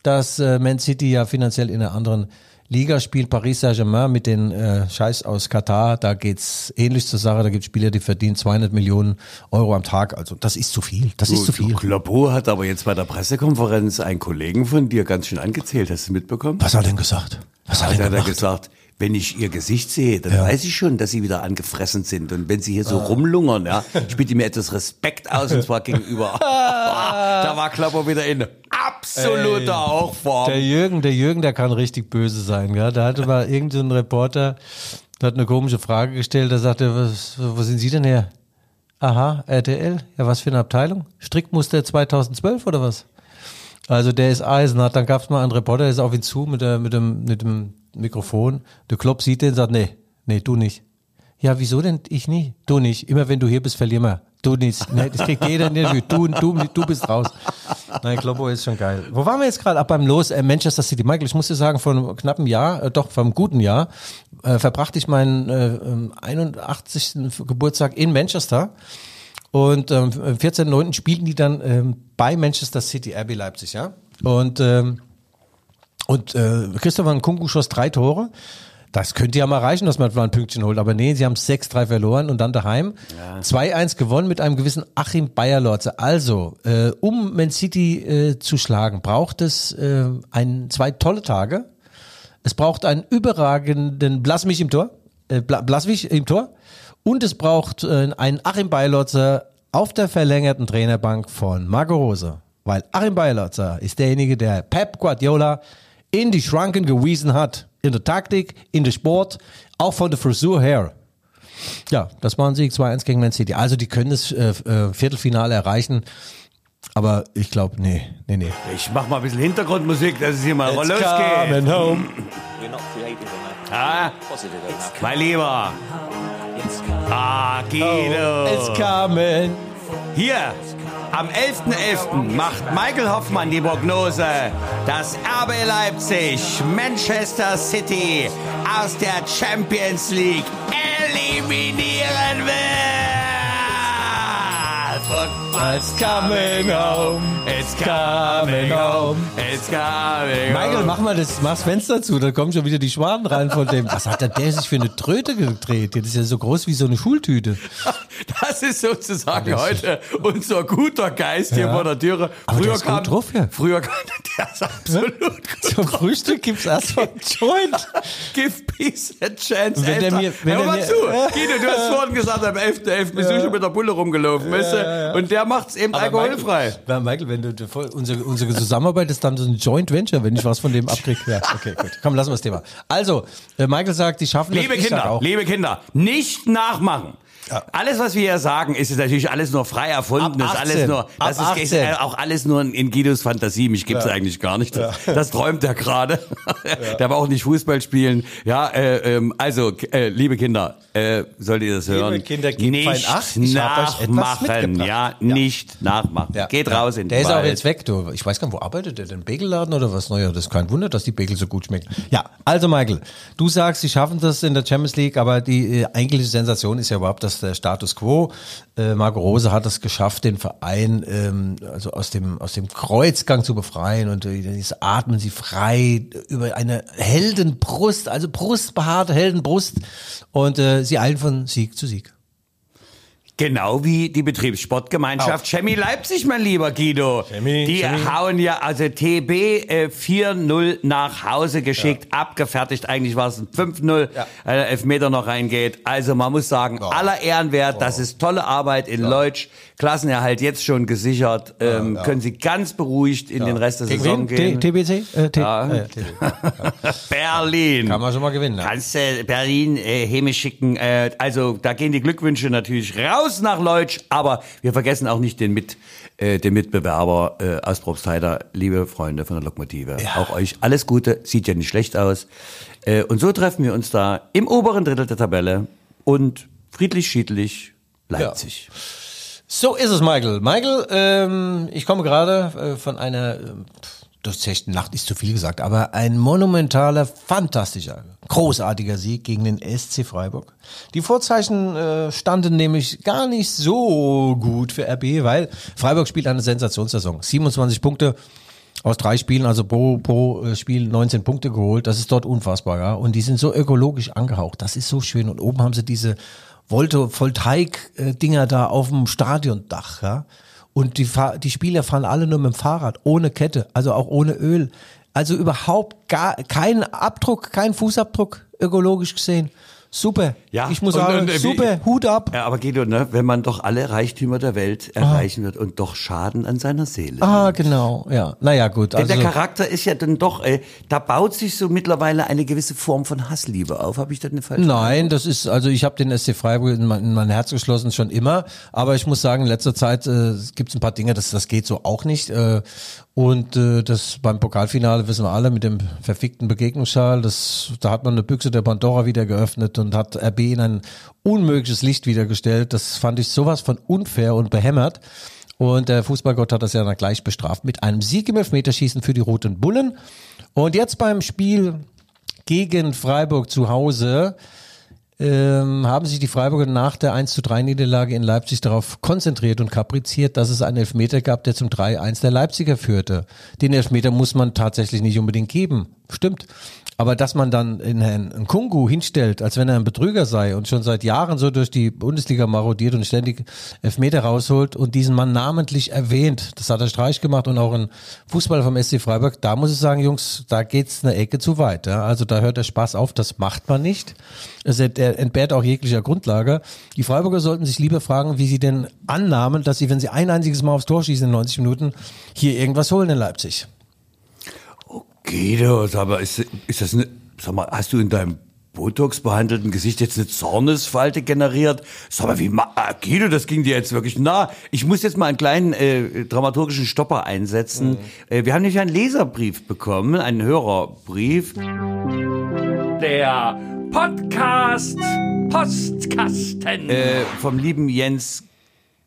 dass äh, Man City ja finanziell in einer anderen Liga spielt Paris Saint-Germain mit den äh, Scheiß aus Katar, da geht's ähnlich zur Sache, da gibt Spieler, die verdienen 200 Millionen Euro am Tag, also das ist zu viel, das ist zu viel. Kloppo hat aber jetzt bei der Pressekonferenz einen Kollegen von dir ganz schön angezählt, hast du mitbekommen? Was hat er denn gesagt? Was hat Hat er er gesagt, wenn ich ihr Gesicht sehe, dann Ja. weiß ich schon, dass sie wieder angefressen sind. Und wenn sie hier so rumlungern, ja, spielt die mir etwas Respekt aus, und zwar gegenüber. da war Kloppo wieder in absoluter Hochform. Der Jürgen, der Jürgen, der kann richtig böse sein, ja. Da hatte mal irgendein Reporter, der hat eine komische Frage gestellt, da sagte, was, wo sind Sie denn her? Aha, RTL, ja, was für eine Abteilung? Strickmuster 2012 oder was? Also der ist eisenhart, dann gab's mal einen Reporter, der ist auf ihn zu mit, der, mit, dem, mit dem Mikrofon. Der Klopp sieht den und sagt, nee, nee, du nicht. Ja, wieso denn ich nie? Du nicht. Immer wenn du hier bist, verlieren wir. Du nicht. Nee, das kriegt jeder in Interview. Du, du, du bist raus. Nein, Kloppo ist schon geil. Wo waren wir jetzt gerade? Ab beim Los äh, Manchester City. Michael, ich muss dir sagen, vor einem knappen Jahr, äh, doch, vor einem guten Jahr, äh, verbrachte ich meinen äh, ähm, 81. Geburtstag in Manchester. Und ähm, am 14.09. spielten die dann ähm, bei Manchester City, RB Leipzig, ja. Und, ähm, und äh, Christopher Nkunku schoss drei Tore. Das könnte ja mal reichen, dass man mal ein Pünktchen holt. Aber nee, sie haben 6-3 verloren und dann daheim 2-1 gewonnen mit einem gewissen Achim Bayerlorze. Also, äh, um Man City äh, zu schlagen, braucht es äh, ein, zwei tolle Tage. Es braucht einen überragenden Blasmich im Tor, äh, Bla, Blaswig im Tor. Und es braucht äh, einen Achim Bayerlotzer auf der verlängerten Trainerbank von Marco Rose. Weil Achim Bayerlotzer ist derjenige, der Pep Guardiola in die Schranken gewiesen hat. In der Taktik, in der Sport, auch von der Frisur her. Ja, das war ein Sieg 2-1 gegen Man City. Also die können das äh, äh, Viertelfinale erreichen. Aber ich glaube, nee, nee, nee. Ich mach mal ein bisschen Hintergrundmusik, dass es hier mal It's losgeht. coming home. Ah, mein Lieber. Ah, Guido. It's coming. Hier, am 11.11. macht Michael Hoffmann die Prognose, dass RB Leipzig Manchester City aus der Champions League eliminieren wird. It's coming home. It's coming home. It's coming Michael, home. mach mal das, mach das Fenster zu, da kommen schon wieder die Schwaden rein von dem. Was hat der, der sich für eine Tröte gedreht? Das ist ja so groß wie so eine Schultüte. Das ist sozusagen heute unser guter Geist hier Ja. vor der Türe. Aber der früher ist gut kam, drauf, ja. früher kam, der ist absolut gut Zum Frühstück gibt's erstmal einen Joint. Give peace a chance. Wenn der mir- wenn Hör der mal mir- zu. Guido, du hast vorhin gesagt, am 11.11. bist du schon mit der Bulle rumgelaufen, weißt du? Und der macht's eben alkoholfrei. Michael, ja, Michael, wenn du, unsere, unsere Zusammenarbeit ist dann so ein Joint Venture, wenn ich was von dem abkriege. Ja, okay, gut. Komm, lassen wir das Thema. Also, äh, Michael sagt, die schaffen Liebe das. Ich sag Kinder, auch. liebe Kinder, nicht nachmachen. Alles, was wir hier sagen, ist natürlich alles nur frei erfunden. Ist alles 18. nur, das Ab ist 18. äh, auch alles nur in, Guidos Fantasie. Mich gibt's eigentlich gar nicht. Das, das träumt er gerade. Der war auch nicht Fußball spielen. Ja, äh, ähm, also, äh, liebe Kinder, äh, solltet ihr das hören? Kinder, gebt nicht Acht. Nachmachen. Ja, nicht nachmachen. Ja. Geht Ja. raus in Der den ist auch Wald. jetzt weg, du. Ich weiß gar nicht, wo arbeitet der denn? Bagelladen oder was? Naja, das ist kein Wunder, dass die Bagel so gut schmecken. Ja, also Michael, du sagst, sie schaffen das in der Champions League, aber die äh, eigentliche Sensation ist ja überhaupt, dass der Status Quo, äh, Marco Rose hat es geschafft, den Verein ähm, also aus dem aus dem Kreuzgang zu befreien und äh, jetzt atmen sie frei über eine Heldenbrust, also brustbehaarte Heldenbrust und äh, sie eilen von Sieg zu Sieg. Genau wie die Betriebssportgemeinschaft Chemie Leipzig, mein lieber Guido. Chemie, die Chemie. hauen ja, also TB äh, 4-0 nach Hause geschickt, abgefertigt. Eigentlich war es ein 5-0, Ja. der Elfmeter noch reingeht. Also man muss sagen, aller Ehrenwert, das ist tolle Arbeit in Leutsch. Klassenerhalt jetzt schon gesichert. Ähm, Können Sie ganz beruhigt in den Rest der Gegen Saison wen? gehen. T- TBC? Äh, T Ja. äh. Berlin. Kann man schon mal gewinnen. Ne? Kannst du Berlin äh, Häme schicken. Äh, also da gehen die Glückwünsche natürlich raus nach Leutsch, aber wir vergessen auch nicht den, Mit, äh, den Mitbewerber äh, aus Probstheider, liebe Freunde von der Lokomotive. Auch euch alles Gute, sieht ja nicht schlecht aus. Äh, und so treffen wir uns da im oberen Drittel der Tabelle und friedlich, schiedlich Leipzig. So ist es, Michael. Michael, ähm, ich komme gerade äh, von einer, äh, durchzechten Nacht ist zu viel gesagt, aber ein monumentaler, fantastischer, großartiger Sieg gegen den SC Freiburg. Die Vorzeichen äh, standen nämlich gar nicht so gut für RB, weil Freiburg spielt eine Sensationssaison. 27 Punkte aus drei Spielen, also pro, pro äh, Spiel 19 Punkte geholt. Das ist dort unfassbar, ja. Und die sind so ökologisch angehaucht. Das ist so schön. Und oben haben sie diese Voltaic-Dinger da auf dem Stadiondach, ja. Und die, die Spieler fahren alle nur mit dem Fahrrad, ohne Kette, also auch ohne Öl. Also überhaupt gar kein Abdruck, kein Fußabdruck ökologisch gesehen. Super. Ja, ich muss und- sagen, und, äh, wie- super, Hut ab. Ja, aber Guido, ne, wenn man doch alle Reichtümer der Welt erreichen wird und doch Schaden an seiner Seele. Ah, genau, ja. Naja, gut. Denn Also, der Charakter ist ja dann doch, äh, da baut sich so mittlerweile eine gewisse Form von Hassliebe auf. Habe ich das eine falsche Nein, das ist, also ich habe den SC Freiburg in mein, in mein Herz geschlossen schon immer, aber ich muss sagen, in letzter Zeit äh, gibt es ein paar Dinge, das, das geht so auch nicht. Äh, und äh, das beim Pokalfinale wissen wir alle mit dem verfickten Begegnungsschal, das, da hat man eine Büchse der Pandora wieder geöffnet und hat RB in ein unmögliches Licht wiedergestellt. Das fand ich sowas von unfair und behämmert. Und der Fußballgott hat das ja dann gleich bestraft mit einem Sieg im Elfmeterschießen für die Roten Bullen. Und jetzt beim Spiel gegen Freiburg zu Hause ähm, haben sich die Freiburger nach der 1 zu 3 Niederlage in Leipzig darauf konzentriert und kapriziert, dass es einen Elfmeter gab, der zum 3-1 der Leipziger führte. Den Elfmeter muss man tatsächlich nicht unbedingt geben. Stimmt. Aber dass man dann in Herrn Nkungu hinstellt, als wenn er ein Betrüger sei und schon seit Jahren so durch die Bundesliga marodiert und ständig Elfmeter rausholt und diesen Mann namentlich erwähnt, das hat er Streich gemacht und auch ein Fußballer vom SC Freiburg, da muss ich sagen, Jungs, da geht's eine Ecke zu weit. Ja? Also da hört der Spaß auf, das macht man nicht. Er entbehrt auch jeglicher Grundlage. Die Freiburger sollten sich lieber fragen, wie sie denn annahmen, dass sie, wenn sie ein einziges Mal aufs Tor schießen in 90 Minuten, hier irgendwas holen in Leipzig. Guido, sag mal, ist, ist das eine, sag mal, hast du in deinem Botox behandelten Gesicht jetzt eine Zornesfalte generiert? Sag mal, wie, ma ah, Guido, das ging dir jetzt wirklich nah. Ich muss jetzt mal einen kleinen äh, dramaturgischen Stopper einsetzen. Äh, wir haben nämlich einen Leserbrief bekommen, einen Hörerbrief. Der Podcast Postkasten äh, vom lieben Jens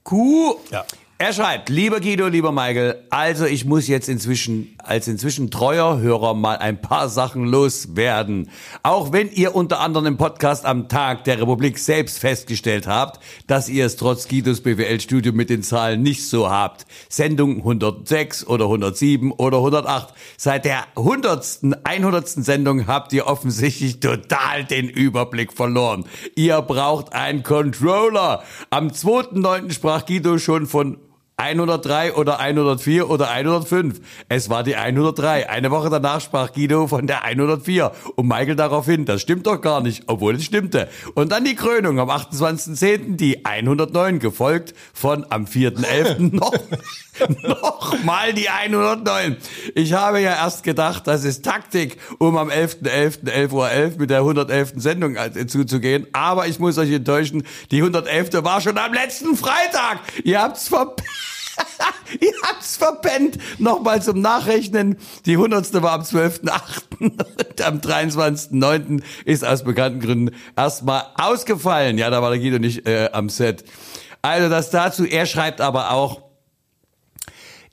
Kuh. Ja. Er schreibt, lieber Guido, lieber Michael, also ich muss jetzt inzwischen, als inzwischen treuer Hörer mal ein paar Sachen loswerden. Auch wenn ihr unter anderem im Podcast am Tag der Republik selbst festgestellt habt, dass ihr es trotz Guidos BWL-Studium mit den Zahlen nicht so habt. Sendung 106 oder 107 oder 108. Seit der 100. 100. Sendung habt ihr offensichtlich total den Überblick verloren. Ihr braucht einen Controller. Am 2.9. sprach Guido schon von 103 oder 104 oder 105. Es war die 103. Eine Woche danach sprach Guido von der 104 und Michael daraufhin, das stimmt doch gar nicht, obwohl es stimmte. Und dann die Krönung am 28.10. die 109, gefolgt von am 4.11. noch, noch mal die 109. Ich habe ja erst gedacht, das ist Taktik, um am 11.11. 11.11 Uhr mit der 111. Sendung äh, zuzugehen. Aber ich muss euch enttäuschen, die 111. war schon am letzten Freitag. Ihr habt's verpennt. Ihr habt's verpennt. Nochmal zum Nachrechnen. Die 100. war am 12.8. und am 23.9. ist aus bekannten Gründen erstmal ausgefallen. Ja, da war der Guido nicht äh, am Set. Also das dazu. Er schreibt aber auch,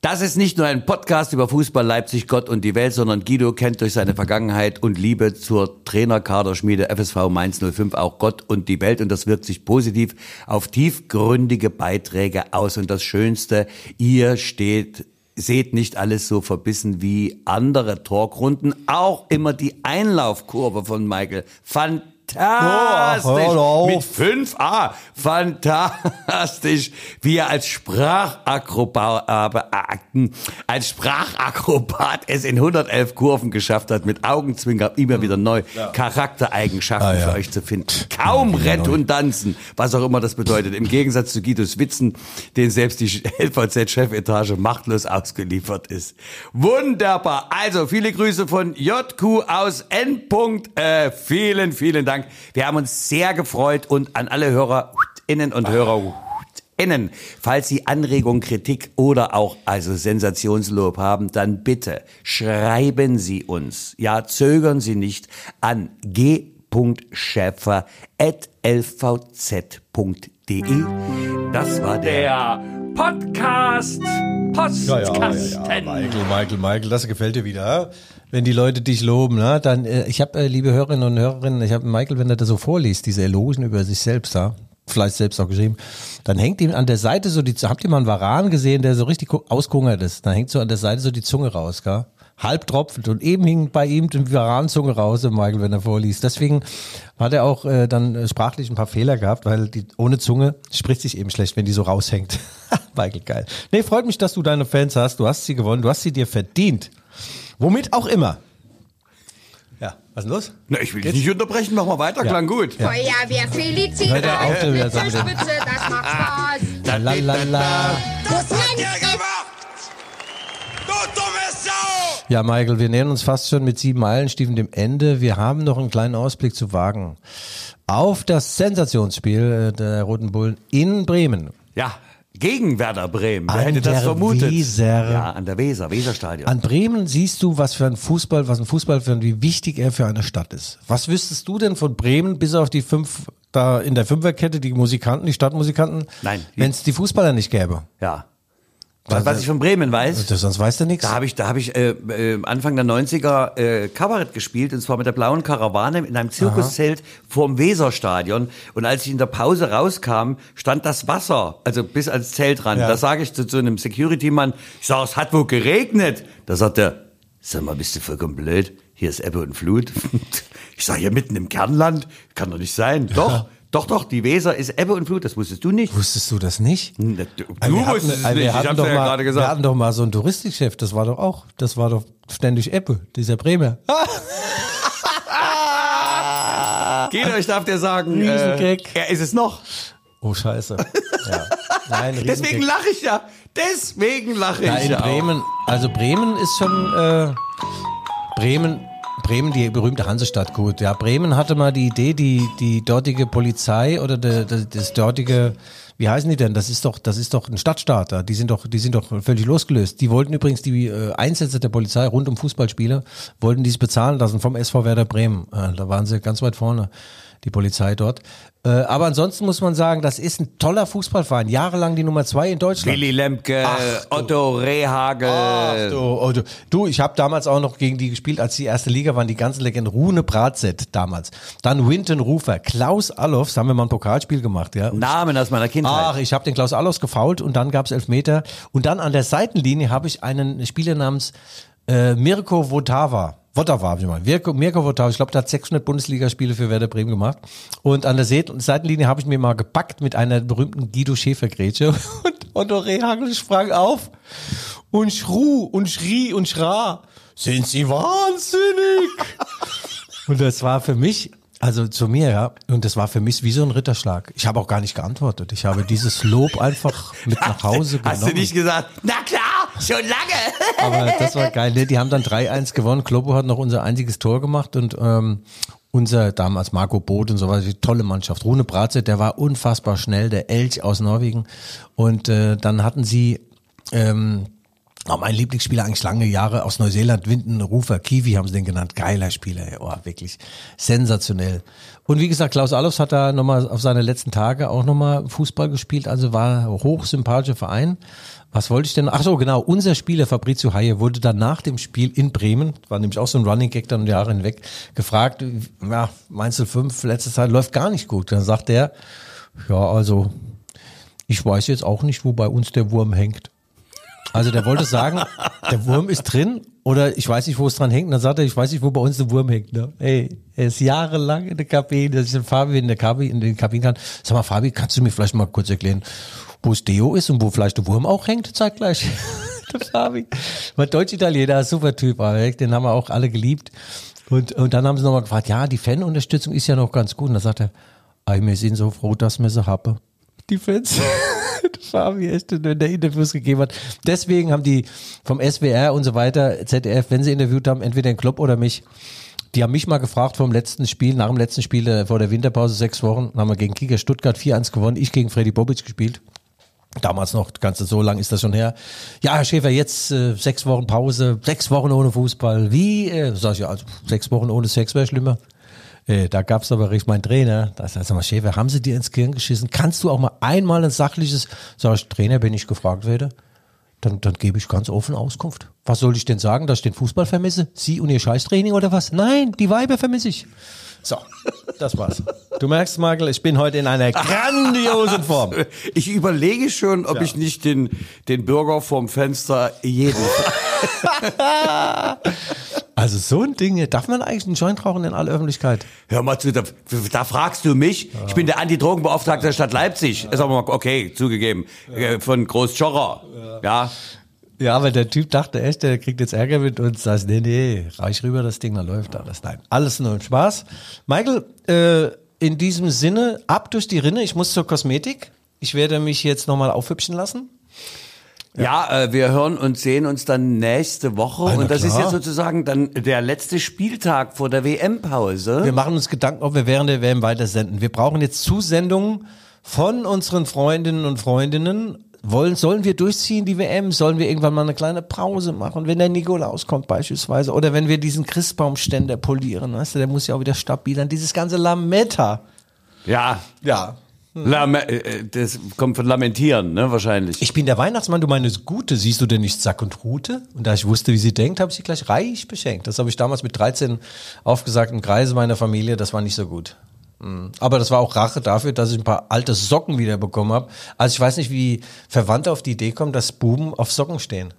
das ist nicht nur ein Podcast über Fußball, Leipzig, Gott und die Welt, sondern Guido kennt durch seine Vergangenheit und Liebe zur Trainerkaderschmiede FSV Mainz 05 auch Gott und die Welt und das wirkt sich positiv auf tiefgründige Beiträge aus. Und das Schönste, ihr steht Seht nicht alles so verbissen wie andere Talkrunden. Auch immer die Einlaufkurve von Michael. Fantastisch. Oh, hör auf. Mit 5a. Fantastisch, wie er als Sprachakrobat, äh, als Sprachakrobat es in 111 Kurven geschafft hat, mit Augenzwinker immer wieder neu Charaktereigenschaften Ah, ja. für euch zu finden. Kaum Redundanzen, was auch immer das bedeutet. Im Gegensatz zu Guidos Witzen, den selbst die LVZ-Chefetage machtlos ausgeliefert ist. Wunderbar. Also, viele Grüße von JQ aus N. Äh, vielen, vielen Dank. Wir haben uns sehr gefreut und an alle Hörerinnen und Hörer Innen. Falls Sie Anregungen, Kritik oder auch also Sensationslob haben, dann bitte schreiben Sie uns. Ja, zögern Sie nicht an m.schäfer.lvz.de. Das war der Podcast Postkasten. Michael, Michael, Michael, das gefällt dir wieder. ja? Wenn die Leute dich loben, ne? dann, äh, ich habe, äh, liebe Hörerinnen und Hörerinnen, ich habe Michael, wenn er das so vorliest, diese Elogen über sich selbst, ja? vielleicht selbst auch geschrieben, dann hängt ihm an der Seite so die, habt ihr mal einen Varan gesehen, der so richtig ausgehungert ist? Dann hängt so an der Seite so die Zunge raus, gell? Halb tropfend und eben hing bei ihm die Varanzunge raus, Michael, wenn er vorliest. Deswegen hat er auch äh, dann äh, sprachlich ein paar Fehler gehabt, weil die ohne Zunge spricht sich eben schlecht, wenn die so raushängt. Michael, geil. Nee, freut mich, dass du deine Fans hast. Du hast sie gewonnen, du hast sie dir verdient. Womit auch immer. Ja, was ist denn los? Na, ich will dich nicht unterbrechen, mach mal weiter, klang gut. Feuerwehr Felicitas. Spitze, Spitze, das macht Spaß. La, la, la. Das nennt Ja, Michael, wir nähern uns fast schon mit sieben Meilenstiefeln dem Ende. Wir haben noch einen kleinen Ausblick zu wagen auf das Sensationsspiel äh, der Roten Bullen in Bremen. Ja, gegen Werder Bremen. Wer An hätte das der vermutet? Weser. Ja, an der Weser, Weserstadion. An Bremen siehst du, was für ein Fußball, was ein Fußball für ein, wie wichtig er für eine Stadt ist. Was wüsstest du denn von Bremen bis auf die fünf da in der Fünferkette, die Musikanten, die Stadtmusikanten? Nein. Wenn es die Fußballer nicht gäbe. ja. Was, was ich von Bremen weiß, Das, sonst weißt du nichts. da habe ich, da habe ich äh, äh, Anfang der 90er äh, Kabarett gespielt und zwar mit der blauen Karawane in einem Zirkuszelt vorm Weserstadion und als ich in der Pause rauskam, stand das Wasser, also bis ans Zelt ran. Ja. Da sage ich zu, zu einem Security-Mann, ich sage, es hat wohl geregnet. Da sagt er, sag mal, bist du vollkommen blöd? Hier ist Ebbe und Flut. Ich sage, hier mitten im Kernland, kann doch nicht sein. Doch, doch, doch, die Weser ist Ebbe und Flut, das wusstest du nicht. Wusstest du das nicht? Hm, Du, Also wir hatten- wusstest es also nicht, wir hatten doch ja mal, gerade Wir gesagt. hatten doch mal so einen Touristikchef, das war doch auch, das war doch ständig Ebbe, dieser Bremer. Geht euch darf der sagen, Riesengag. äh, er ist es noch. Oh Scheiße. Ja. Nein, Deswegen lache ich ja. Deswegen lache ich in ja. auch. Bremen, also Bremen ist schon äh, Bremen, Bremen, die berühmte Hansestadt, gut. Ja, Bremen hatte mal die Idee, die die dortige Polizei oder de, de, das dortige, wie heißen die denn? Das ist doch, das ist doch ein Stadtstaat. da. Die sind doch, die sind doch völlig losgelöst. Die wollten übrigens die äh, Einsätze der Polizei rund um Fußballspiele wollten die sich bezahlen lassen vom SV Werder Bremen. Äh, da waren sie ganz weit vorne, die Polizei dort. Äh, aber ansonsten muss man sagen, das ist ein toller Fußballverein. Jahrelang die Nummer zwei in Deutschland. Willi Lemke, Otto Rehagel. Ach du, oh, du, ich habe damals auch noch gegen die gespielt, als die erste Liga waren, die ganzen Legenden. Rune Bratzett damals. Dann Winton Rufer, Klaus Allofs, haben wir mal ein Pokalspiel gemacht, ja. Und Namen aus meiner Kindheit. Ach, ich habe den Klaus Allofs gefault und dann gab's Elfmeter. Und dann an der Seitenlinie habe ich einen Spieler namens äh, Mirko Votava. Votava habe ich mal. Mirko, Votava, ich glaube, der hat 600 Bundesligaspiele für Werder Bremen gemacht. Und an der Se- Seitenlinie habe ich mir mal gepackt mit einer berühmten Guido Schäfer-Grätsche. Und Otto Rehagel sprang auf und schru und schrie und schra. Sind Sie wahnsinnig? Und das war für mich, also zu mir, ja, und das war für mich wie so ein Ritterschlag. Ich habe auch gar nicht geantwortet. Ich habe dieses Lob einfach mit nach Hause genommen. Hast du nicht gesagt, na klar, schon lange. Aber das war geil. Ne? Die haben dann 3-1 gewonnen. Kloppo hat noch unser einziges Tor gemacht und ähm, unser damals Marco Boot und so die tolle Mannschaft. Rune Bratzett, der war unfassbar schnell, der Elch aus Norwegen. Und äh, dann hatten sie ähm, Oh, mein Lieblingsspieler eigentlich lange Jahre aus Neuseeland, Winton Rufer, Kiwi haben sie den genannt. Geiler Spieler, oh, wirklich sensationell. Und wie gesagt, Klaus Allofs hat da nochmal auf seine letzten Tage auch nochmal Fußball gespielt, also war hochsympathischer Verein. Was wollte ich denn? Ach so, genau, unser Spieler Fabrizio Haie wurde dann nach dem Spiel in Bremen, war nämlich auch so ein Running Gag dann Jahre hinweg, gefragt, ja, Mainzel 5, letzte Zeit läuft gar nicht gut. Dann sagt er, ja, also, ich weiß jetzt auch nicht, wo bei uns der Wurm hängt. Also der wollte sagen, der Wurm ist drin oder ich weiß nicht, wo es dran hängt. Und dann sagt er, ich weiß nicht, wo bei uns der Wurm hängt. Ne? Ey, er ist jahrelang in der Kabine, dass ich den Fabi in der Kabine, in den Kabinen kann. Sag mal, Fabi, kannst du mir vielleicht mal kurz erklären, wo es Deo ist und wo vielleicht der Wurm auch hängt zeitgleich? der Fabi. War Deutsch-Italiener, super Typ, den haben wir auch alle geliebt. Und, und dann haben sie nochmal gefragt, ja, die Fanunterstützung ist ja noch ganz gut. Und dann sagt er, ey, wir sind so froh, dass wir sie haben die Fans. Fabi echt, wenn der Interviews gegeben hat. Deswegen haben die vom SWR und so weiter, ZDF, wenn sie interviewt haben, entweder den Klopp oder mich, die haben mich mal gefragt vom letzten Spiel, nach dem letzten Spiel äh, vor der Winterpause, sechs Wochen, haben wir gegen Kicker Stuttgart 4-1 gewonnen, ich gegen Freddy Bobic gespielt. Damals noch, ganz so lang ist das schon her. Ja, Herr Schäfer, jetzt äh, sechs Wochen Pause, sechs Wochen ohne Fußball. Wie? Äh, sag ich ja, also sechs Wochen ohne Sex wäre schlimmer. Äh, da gab's aber richtig mein Trainer, da sagt mal, Schäfer, haben sie dir ins Gehirn geschissen? Kannst du auch mal einmal ein sachliches, sag ich, Trainer, wenn ich gefragt werde, dann, dann gebe ich ganz offen Auskunft. Was soll ich denn sagen, dass ich den Fußball vermisse? Sie und ihr Scheißtraining oder was? Nein, die Weiber vermisse ich. So, das war's. Du merkst, Michael, ich bin heute in einer grandiosen Form. Ich überlege schon, ob ich nicht den, den Bürger vorm Fenster jeden. Also so ein Ding, darf man eigentlich einen Joint rauchen in aller Öffentlichkeit? Hör mal zu, da, da fragst du mich. Ich bin der Anti-Drogenbeauftragte der Stadt Leipzig. Ist aber mal okay, zugegeben. Äh, Von Groß Schorrer. Ja. Ja, aber der Typ dachte echt, der kriegt jetzt Ärger mit uns. Sagst, nee, nee, reich rüber, das Ding, dann läuft alles. Nein, alles nur ein Spaß. Michael, äh, in diesem Sinne, ab durch die Rinne. Ich muss zur Kosmetik. Ich werde mich jetzt nochmal aufhübschen lassen. Ja, äh, wir hören und sehen uns dann nächste Woche. Ah, und das ist klar. jetzt sozusagen dann der letzte Spieltag vor der WM-Pause. Wir machen uns Gedanken, ob wir während der WM weitersenden. Wir brauchen jetzt Zusendungen von unseren Freundinnen und Freundinnen. Wollen, sollen wir durchziehen, die WM? Sollen wir irgendwann mal eine kleine Pause machen, wenn der Nikolaus kommt beispielsweise? Oder wenn wir diesen Christbaumständer polieren, weißt du, der muss ja auch wieder stabil Dieses ganze Lametta. Ja. Ja. Lame äh, das kommt von Lamentieren, ne, wahrscheinlich. Ich bin der Weihnachtsmann, du meine Gute, siehst du denn nicht Sack und Rute? Und da ich wusste, wie sie denkt, habe ich sie gleich reich beschenkt. Das habe ich damals mit 13 aufgesagt im Kreise meiner Familie, das war nicht so gut. Aber das war auch Rache dafür, dass ich ein paar alte Socken wieder bekommen habe. Also ich weiß nicht, wie Verwandte auf die Idee kommen, dass Buben auf Socken stehen.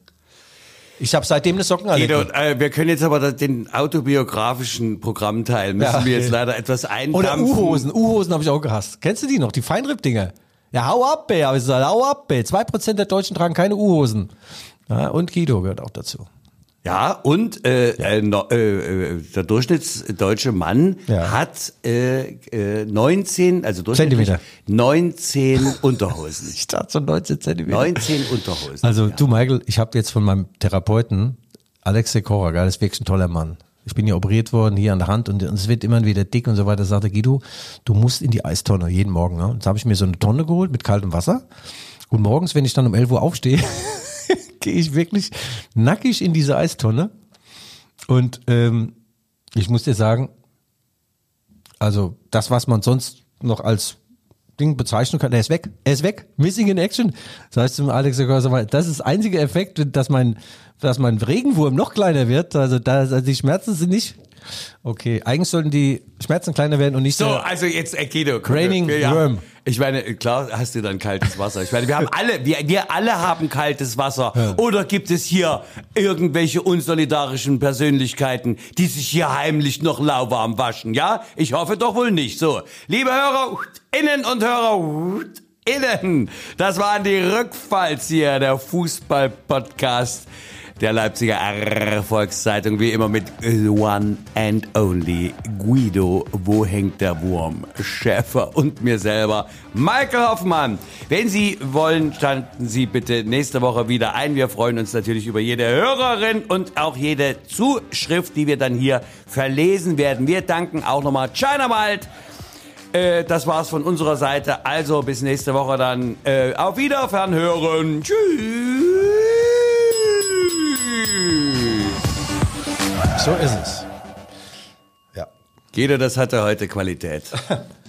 Ich habe seitdem eine Sockenallergie. Guido, äh, wir können jetzt aber den autobiografischen Programmteil müssen Ja, wir jetzt leider etwas Oder eindampfen. U-Hosen. U-Hosen habe ich auch gehasst. Kennst du die noch? Die Feinripp-Dinger. Ja, hau ab, ey. Ich hau ab, ey. Zwei Prozent der Deutschen tragen keine U-Hosen. Ja, und Guido gehört auch dazu. Ja, und äh, Äh, no, äh, äh, der durchschnittsdeutsche Mann Ja. hat äh, äh, 19, also durchschnittlich Zentimeter. 19 Unterhosen. Ich dachte so 19 Zentimeter. 19 Unterhosen. Also du Michael, ich habe jetzt von meinem Therapeuten, Alex Sekora, geil, das ist wirklich ein toller Mann. Ich bin ja operiert worden hier an der Hand und und es wird immer wieder dick und so weiter. Sagte Guido, du musst in die Eistonne jeden Morgen. Ne? Und Jetzt habe ich mir so eine Tonne geholt mit kaltem Wasser und morgens, wenn ich dann um 11 Uhr aufstehe, gehe ich wirklich nackig in diese Eistonne und ähm, ich muss dir sagen, also das, was man sonst noch als Ding bezeichnen kann, der ist weg. Er ist weg. Missing in Action. Das heißt zum Alex, das ist der einzige Effekt, dass mein, dass mein Regenwurm noch kleiner wird. Also, da, also die Schmerzen sind nicht. Okay, eigentlich sollten die Schmerzen kleiner werden und nicht So, so. also jetzt, äh, komm, Raining ja. Worm. Ich meine, klar hast du dann kaltes Wasser. Ich meine, wir haben alle, wir, wir alle haben kaltes Wasser. Oder gibt es hier irgendwelche unsolidarischen Persönlichkeiten, die sich hier heimlich noch lauwarm waschen? Ja? Ich hoffe doch wohl nicht. So, liebe Hörer, innen und Hörer, innen. Das waren die Rückfallzieher, der Fußball-Podcast der Leipziger Volkszeitung, wie immer mit One and Only Guido, wo hängt der Wurm? Schäfer und mir selber, Michael Hoffmann. Wenn Sie wollen, standen Sie bitte nächste Woche wieder ein. Wir freuen uns natürlich über jede Hörerin und auch jede Zuschrift, die wir dann hier verlesen werden. Wir danken auch nochmal China Wild. Äh, das war's von unserer Seite. Also bis nächste Woche dann. Äh, auf Wiederfern hören. Tschüss. So ist es. Ja. Guido, das hatte heute Qualität.